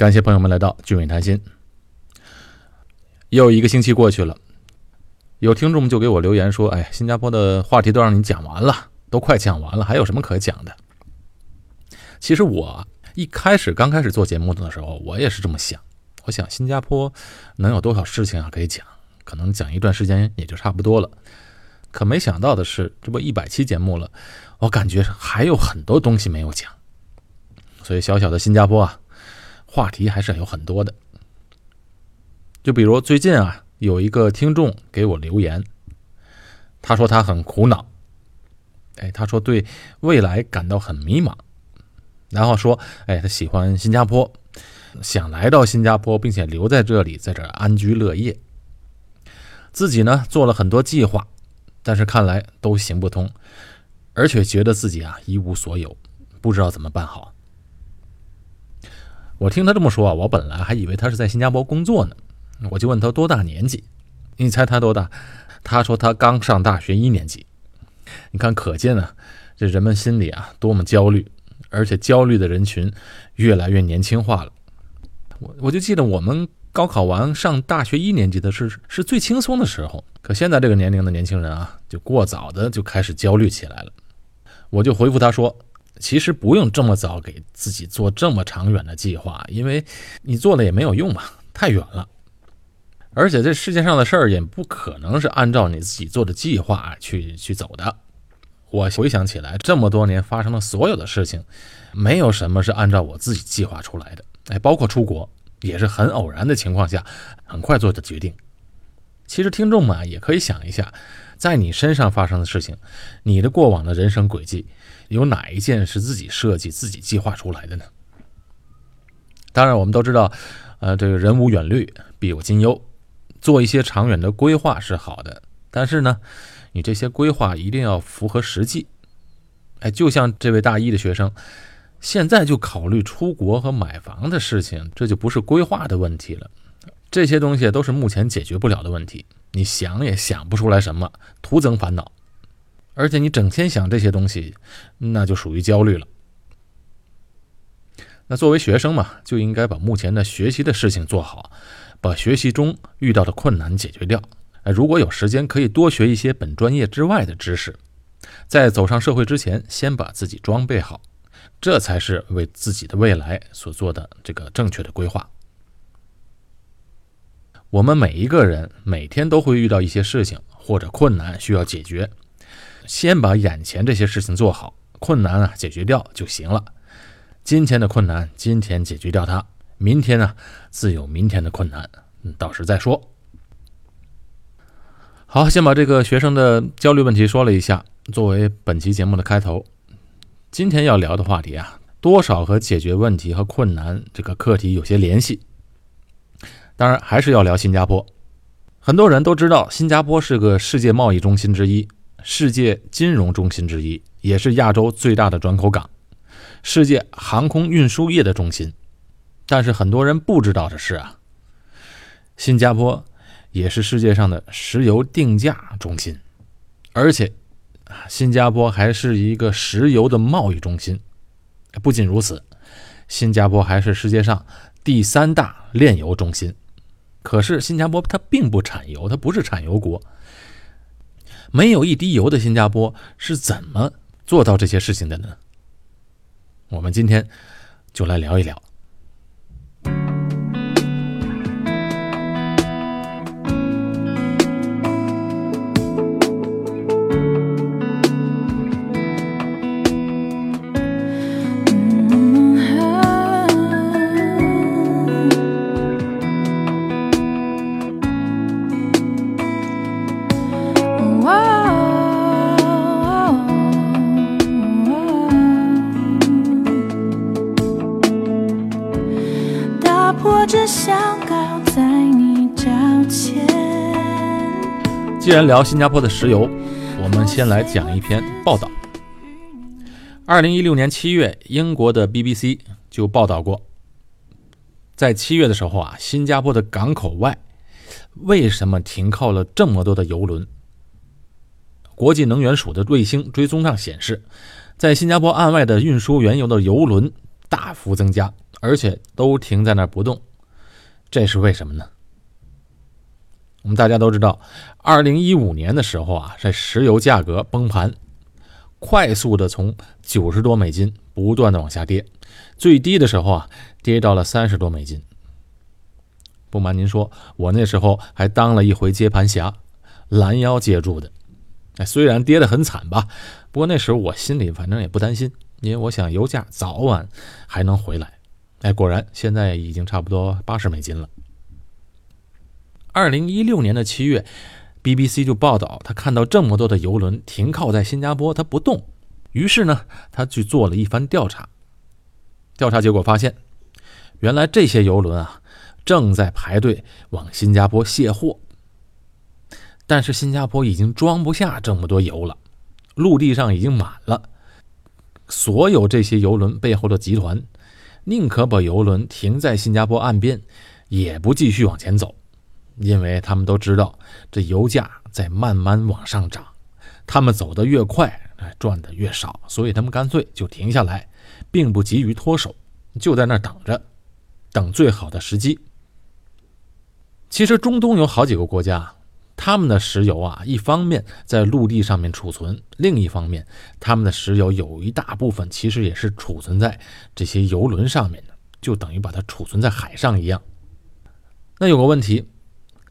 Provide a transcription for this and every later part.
感谢朋友们来到聚美谈心。又一个星期过去了，有听众就给我留言说：“哎，新加坡的话题都让你讲完了，都快讲完了，还有什么可讲的？”其实我一开始刚开始做节目的时候，我也是这么想。我想新加坡能有多少事情啊可以讲？可能讲一段时间也就差不多了。可没想到的是，这不一百期节目了，我感觉还有很多东西没有讲。所以小小的新加坡啊。话题还是有很多的，就比如最近啊，有一个听众给我留言，他说他很苦恼，哎，他说对未来感到很迷茫，然后说，哎，他喜欢新加坡，想来到新加坡，并且留在这里，在这安居乐业。自己呢做了很多计划，但是看来都行不通，而且觉得自己啊一无所有，不知道怎么办好。我听他这么说啊，我本来还以为他是在新加坡工作呢，我就问他多大年纪？你猜他多大？他说他刚上大学一年级。你看，可见啊，这人们心里啊多么焦虑，而且焦虑的人群越来越年轻化了。我我就记得我们高考完上大学一年级的是是最轻松的时候，可现在这个年龄的年轻人啊，就过早的就开始焦虑起来了。我就回复他说。其实不用这么早给自己做这么长远的计划，因为你做了也没有用嘛，太远了。而且这世界上的事儿也不可能是按照你自己做的计划去去走的。我回想起来，这么多年发生的所有的事情，没有什么是按照我自己计划出来的。哎，包括出国，也是很偶然的情况下，很快做的决定。其实听众们也可以想一下，在你身上发生的事情，你的过往的人生轨迹。有哪一件是自己设计、自己计划出来的呢？当然，我们都知道，呃，这个人无远虑，必有近忧，做一些长远的规划是好的。但是呢，你这些规划一定要符合实际。哎，就像这位大一的学生，现在就考虑出国和买房的事情，这就不是规划的问题了。这些东西都是目前解决不了的问题，你想也想不出来什么，徒增烦恼。而且你整天想这些东西，那就属于焦虑了。那作为学生嘛，就应该把目前的学习的事情做好，把学习中遇到的困难解决掉。如果有时间，可以多学一些本专业之外的知识，在走上社会之前，先把自己装备好，这才是为自己的未来所做的这个正确的规划。我们每一个人每天都会遇到一些事情或者困难需要解决。先把眼前这些事情做好，困难啊解决掉就行了。今天的困难今天解决掉它，明天呢自有明天的困难，到时再说。好，先把这个学生的焦虑问题说了一下，作为本期节目的开头。今天要聊的话题啊，多少和解决问题和困难这个课题有些联系。当然，还是要聊新加坡。很多人都知道，新加坡是个世界贸易中心之一。世界金融中心之一，也是亚洲最大的转口港，世界航空运输业的中心。但是很多人不知道的是啊，新加坡也是世界上的石油定价中心，而且，新加坡还是一个石油的贸易中心。不仅如此，新加坡还是世界上第三大炼油中心。可是新加坡它并不产油，它不是产油国。没有一滴油的新加坡是怎么做到这些事情的呢？我们今天就来聊一聊。只想靠在你脚前既然聊新加坡的石油，我们先来讲一篇报道。二零一六年七月，英国的 BBC 就报道过，在七月的时候啊，新加坡的港口外为什么停靠了这么多的油轮？国际能源署的卫星追踪上显示，在新加坡岸外的运输原油的油轮大幅增加，而且都停在那儿不动，这是为什么呢？我们大家都知道，二零一五年的时候啊，这石油价格崩盘，快速的从九十多美金不断的往下跌，最低的时候啊，跌到了三十多美金。不瞒您说，我那时候还当了一回接盘侠，拦腰接住的。哎，虽然跌得很惨吧，不过那时候我心里反正也不担心，因为我想油价早晚还能回来。哎，果然现在已经差不多八十美金了。二零一六年的七月，BBC 就报道，他看到这么多的游轮停靠在新加坡，他不动。于是呢，他去做了一番调查。调查结果发现，原来这些游轮啊，正在排队往新加坡卸货。但是新加坡已经装不下这么多油了，陆地上已经满了。所有这些游轮背后的集团，宁可把游轮停在新加坡岸边，也不继续往前走。因为他们都知道，这油价在慢慢往上涨，他们走得越快，赚的越少，所以他们干脆就停下来，并不急于脱手，就在那等着，等最好的时机。其实中东有好几个国家，他们的石油啊，一方面在陆地上面储存，另一方面，他们的石油有一大部分其实也是储存在这些油轮上面的，就等于把它储存在海上一样。那有个问题。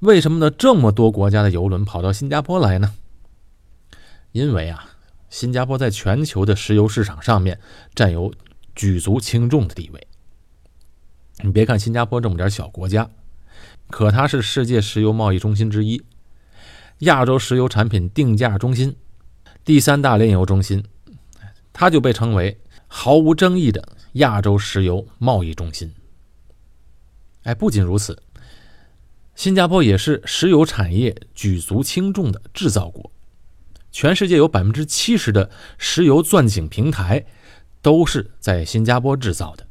为什么呢？这么多国家的游轮跑到新加坡来呢？因为啊，新加坡在全球的石油市场上面占有举足轻重的地位。你别看新加坡这么点小国家，可它是世界石油贸易中心之一，亚洲石油产品定价中心，第三大炼油中心，它就被称为毫无争议的亚洲石油贸易中心。哎，不仅如此。新加坡也是石油产业举足轻重的制造国，全世界有百分之七十的石油钻井平台都是在新加坡制造的。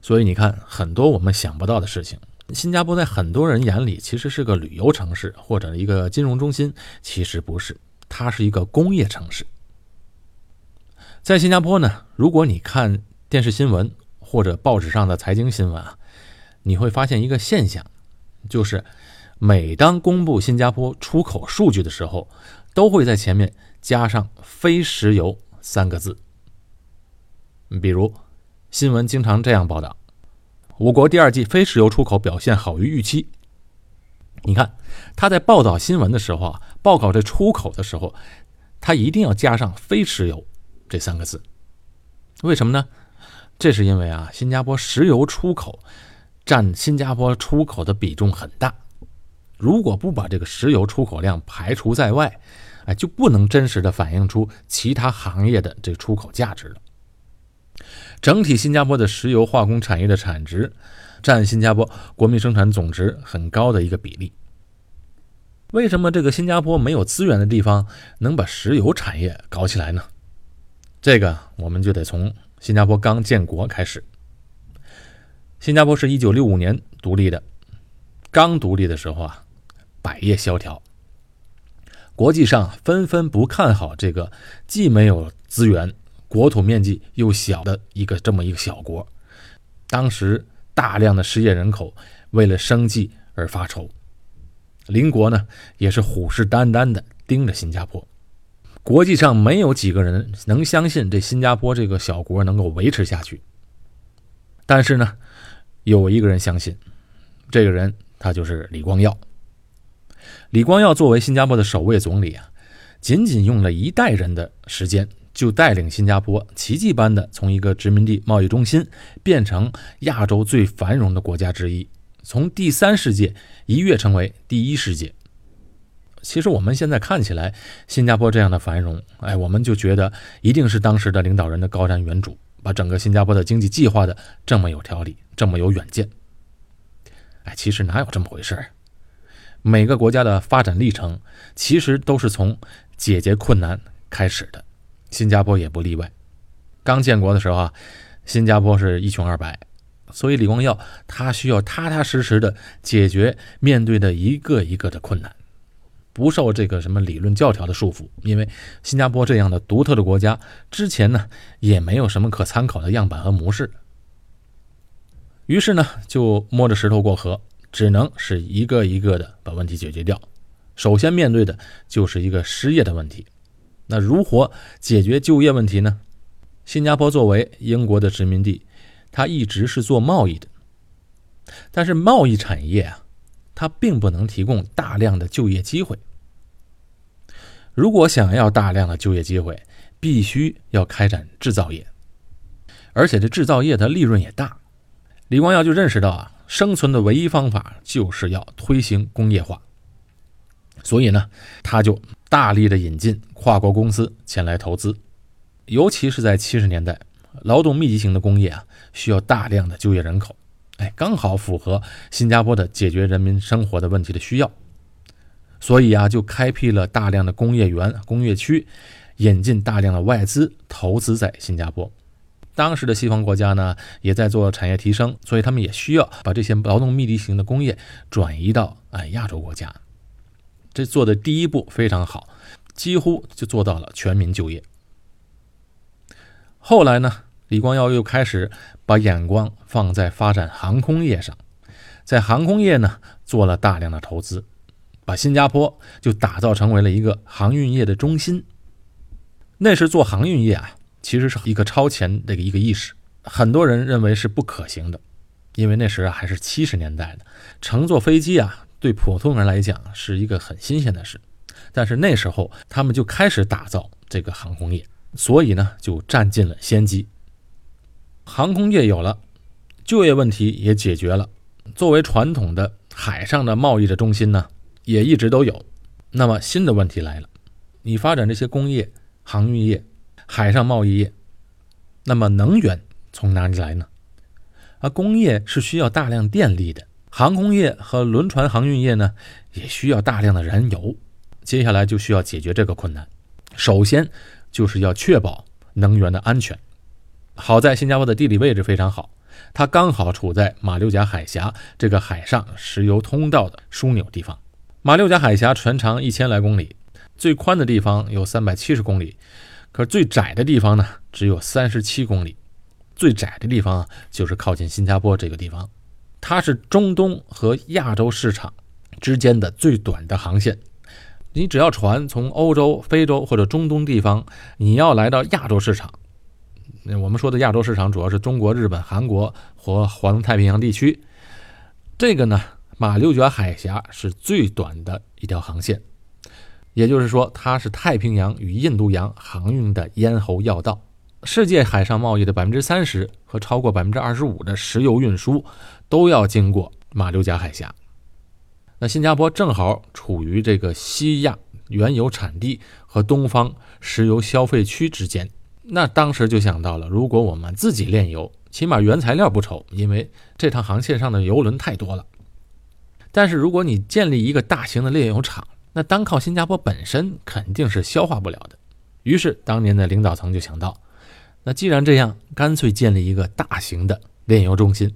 所以你看，很多我们想不到的事情，新加坡在很多人眼里其实是个旅游城市或者一个金融中心，其实不是，它是一个工业城市。在新加坡呢，如果你看电视新闻或者报纸上的财经新闻啊，你会发现一个现象。就是每当公布新加坡出口数据的时候，都会在前面加上“非石油”三个字。比如新闻经常这样报道：“我国第二季非石油出口表现好于预期。”你看他在报道新闻的时候啊，报告这出口的时候，他一定要加上“非石油”这三个字。为什么呢？这是因为啊，新加坡石油出口。占新加坡出口的比重很大，如果不把这个石油出口量排除在外，哎，就不能真实的反映出其他行业的这出口价值了。整体新加坡的石油化工产业的产值，占新加坡国民生产总值很高的一个比例。为什么这个新加坡没有资源的地方能把石油产业搞起来呢？这个我们就得从新加坡刚建国开始。新加坡是一九六五年独立的，刚独立的时候啊，百业萧条，国际上纷纷不看好这个既没有资源、国土面积又小的一个这么一个小国。当时大量的失业人口为了生计而发愁，邻国呢也是虎视眈眈的盯着新加坡。国际上没有几个人能相信这新加坡这个小国能够维持下去，但是呢。有一个人相信，这个人他就是李光耀。李光耀作为新加坡的首位总理啊，仅仅用了一代人的时间，就带领新加坡奇迹般的从一个殖民地贸易中心变成亚洲最繁荣的国家之一，从第三世界一跃成为第一世界。其实我们现在看起来，新加坡这样的繁荣，哎，我们就觉得一定是当时的领导人的高瞻远瞩。把整个新加坡的经济计划的这么有条理，这么有远见。哎，其实哪有这么回事儿？每个国家的发展历程其实都是从解决困难开始的，新加坡也不例外。刚建国的时候啊，新加坡是一穷二白，所以李光耀他需要踏踏实实的解决面对的一个一个的困难。不受这个什么理论教条的束缚，因为新加坡这样的独特的国家之前呢也没有什么可参考的样板和模式，于是呢，就摸着石头过河，只能是一个一个的把问题解决掉。首先面对的就是一个失业的问题。那如何解决就业问题呢？新加坡作为英国的殖民地，它一直是做贸易的，但是贸易产业啊，它并不能提供大量的就业机会。如果想要大量的就业机会，必须要开展制造业，而且这制造业的利润也大。李光耀就认识到啊，生存的唯一方法就是要推行工业化，所以呢，他就大力的引进跨国公司前来投资。尤其是在七十年代，劳动密集型的工业啊，需要大量的就业人口，哎，刚好符合新加坡的解决人民生活的问题的需要，所以啊，就开辟了大量的工业园、工业区，引进大量的外资投资在新加坡。当时的西方国家呢，也在做产业提升，所以他们也需要把这些劳动密集型的工业转移到哎亚洲国家。这做的第一步非常好，几乎就做到了全民就业。后来呢，李光耀又开始把眼光放在发展航空业上，在航空业呢做了大量的投资，把新加坡就打造成为了一个航运业的中心。那时做航运业啊，其实是一个超前的一个意识，很多人认为是不可行的，因为那时还是七十年代的，乘坐飞机啊，对普通人来讲是一个很新鲜的事。但是那时候他们就开始打造这个航空业。所以呢，就占尽了先机。航空业有了，就业问题也解决了。作为传统的海上的贸易的中心呢，也一直都有。那么新的问题来了：你发展这些工业、航运业、海上贸易业，那么能源从哪里来呢？而工业是需要大量电力的，航空业和轮船航运业呢，也需要大量的燃油。接下来就需要解决这个困难。首先。就是要确保能源的安全。好在新加坡的地理位置非常好，它刚好处在马六甲海峡这个海上石油通道的枢纽地方。马六甲海峡全长一千来公里，最宽的地方有三百七十公里，可是最窄的地方呢只有三十七公里。最窄的地方就是靠近新加坡这个地方，它是中东和亚洲市场之间的最短的航线。你只要船从欧洲、非洲或者中东地方，你要来到亚洲市场，我们说的亚洲市场主要是中国、日本、韩国和环太平洋地区。这个呢，马六甲海峡是最短的一条航线，也就是说，它是太平洋与印度洋航运的咽喉要道。世界海上贸易的百分之三十和超过百分之二十五的石油运输都要经过马六甲海峡。那新加坡正好处于这个西亚原油产地和东方石油消费区之间，那当时就想到了，如果我们自己炼油，起码原材料不愁，因为这趟航线上的油轮太多了。但是如果你建立一个大型的炼油厂，那单靠新加坡本身肯定是消化不了的。于是当年的领导层就想到，那既然这样，干脆建立一个大型的炼油中心。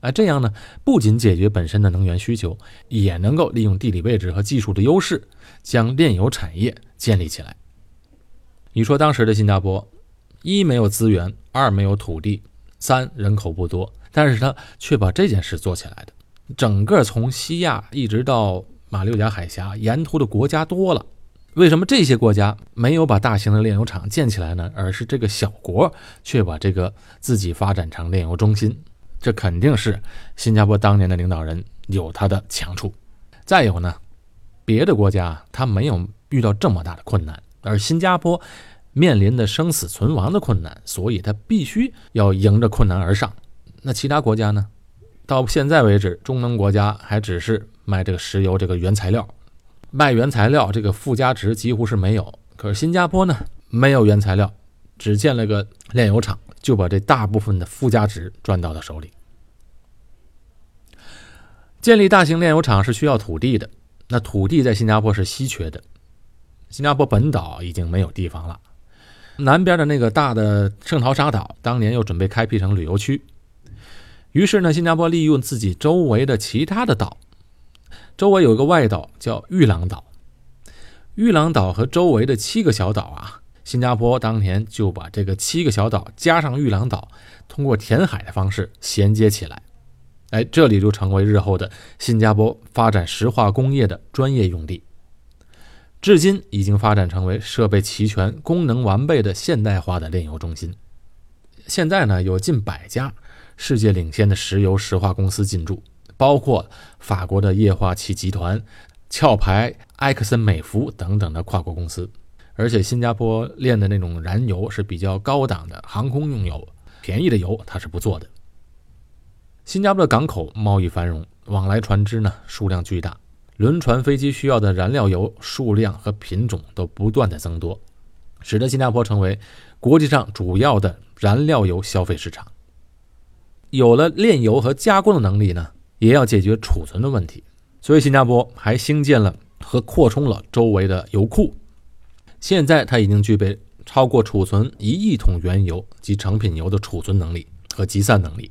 啊，这样呢，不仅解决本身的能源需求，也能够利用地理位置和技术的优势，将炼油产业建立起来。你说当时的新加坡，一没有资源，二没有土地，三人口不多，但是他却把这件事做起来的。整个从西亚一直到马六甲海峡沿途的国家多了，为什么这些国家没有把大型的炼油厂建起来呢？而是这个小国却把这个自己发展成炼油中心？这肯定是新加坡当年的领导人有他的强处。再有呢，别的国家他没有遇到这么大的困难，而新加坡面临的生死存亡的困难，所以他必须要迎着困难而上。那其他国家呢？到现在为止，中东国家还只是卖这个石油这个原材料，卖原材料这个附加值几乎是没有。可是新加坡呢，没有原材料，只建了个炼油厂。就把这大部分的附加值赚到了手里。建立大型炼油厂是需要土地的，那土地在新加坡是稀缺的。新加坡本岛已经没有地方了，南边的那个大的圣淘沙岛当年又准备开辟成旅游区，于是呢，新加坡利用自己周围的其他的岛，周围有个外岛叫玉郎岛，玉郎岛和周围的七个小岛啊。新加坡当年就把这个七个小岛加上玉郎岛，通过填海的方式衔接起来，哎，这里就成为日后的新加坡发展石化工业的专业用地。至今已经发展成为设备齐全、功能完备的现代化的炼油中心。现在呢，有近百家世界领先的石油石化公司进驻，包括法国的液化气集团、壳牌、埃克森美孚等等的跨国公司。而且新加坡炼的那种燃油是比较高档的航空用油，便宜的油它是不做的。新加坡的港口贸易繁荣，往来船只呢数量巨大。轮船、飞机需要的燃料油数量和品种都不断的增多，使得新加坡成为国际上主要的燃料油消费市场。有了炼油和加工的能力呢，也要解决储存的问题，所以新加坡还兴建了和扩充了周围的油库。现在它已经具备超过储存一亿桶原油及成品油的储存能力和集散能力。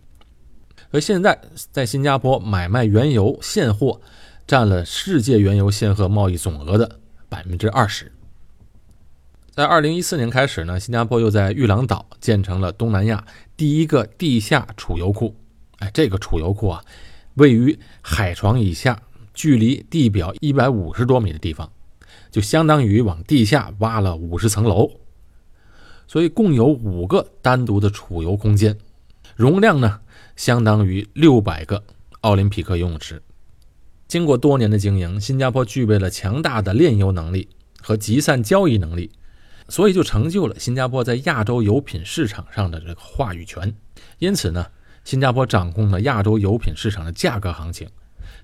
而现在在新加坡买卖原油现货。占了世界原油现货贸易总额的百分之二十。在二零一四年开始呢，新加坡又在玉郎岛建成了东南亚第一个地下储油库。哎，这个储油库啊，位于海床以下，距离地表一百五十多米的地方，就相当于往地下挖了五十层楼。所以共有五个单独的储油空间，容量呢相当于六百个奥林匹克游泳池。经过多年的经营，新加坡具备了强大的炼油能力和集散交易能力，所以就成就了新加坡在亚洲油品市场上的这个话语权。因此呢，新加坡掌控了亚洲油品市场的价格行情，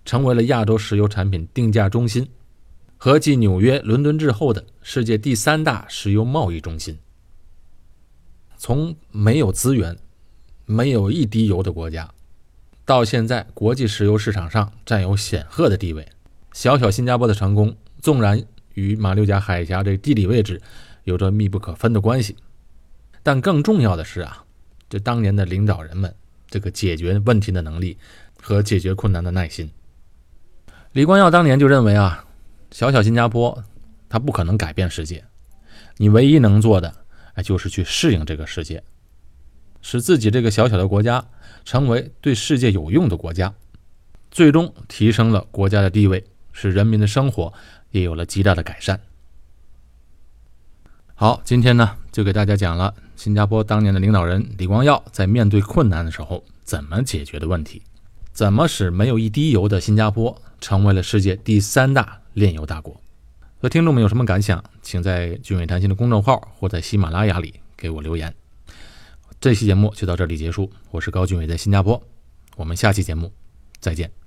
成为了亚洲石油产品定价中心和继纽约、伦敦之后的世界第三大石油贸易中心。从没有资源、没有一滴油的国家。到现在，国际石油市场上占有显赫的地位。小小新加坡的成功，纵然与马六甲海峡这地理位置有着密不可分的关系，但更重要的是啊，这当年的领导人们这个解决问题的能力和解决困难的耐心。李光耀当年就认为啊，小小新加坡它不可能改变世界，你唯一能做的哎就是去适应这个世界。使自己这个小小的国家成为对世界有用的国家，最终提升了国家的地位，使人民的生活也有了极大的改善。好，今天呢就给大家讲了新加坡当年的领导人李光耀在面对困难的时候怎么解决的问题，怎么使没有一滴油的新加坡成为了世界第三大炼油大国。和听众们有什么感想，请在“俊伟谈心”的公众号或在喜马拉雅里给我留言。这期节目就到这里结束，我是高俊伟，在新加坡，我们下期节目再见。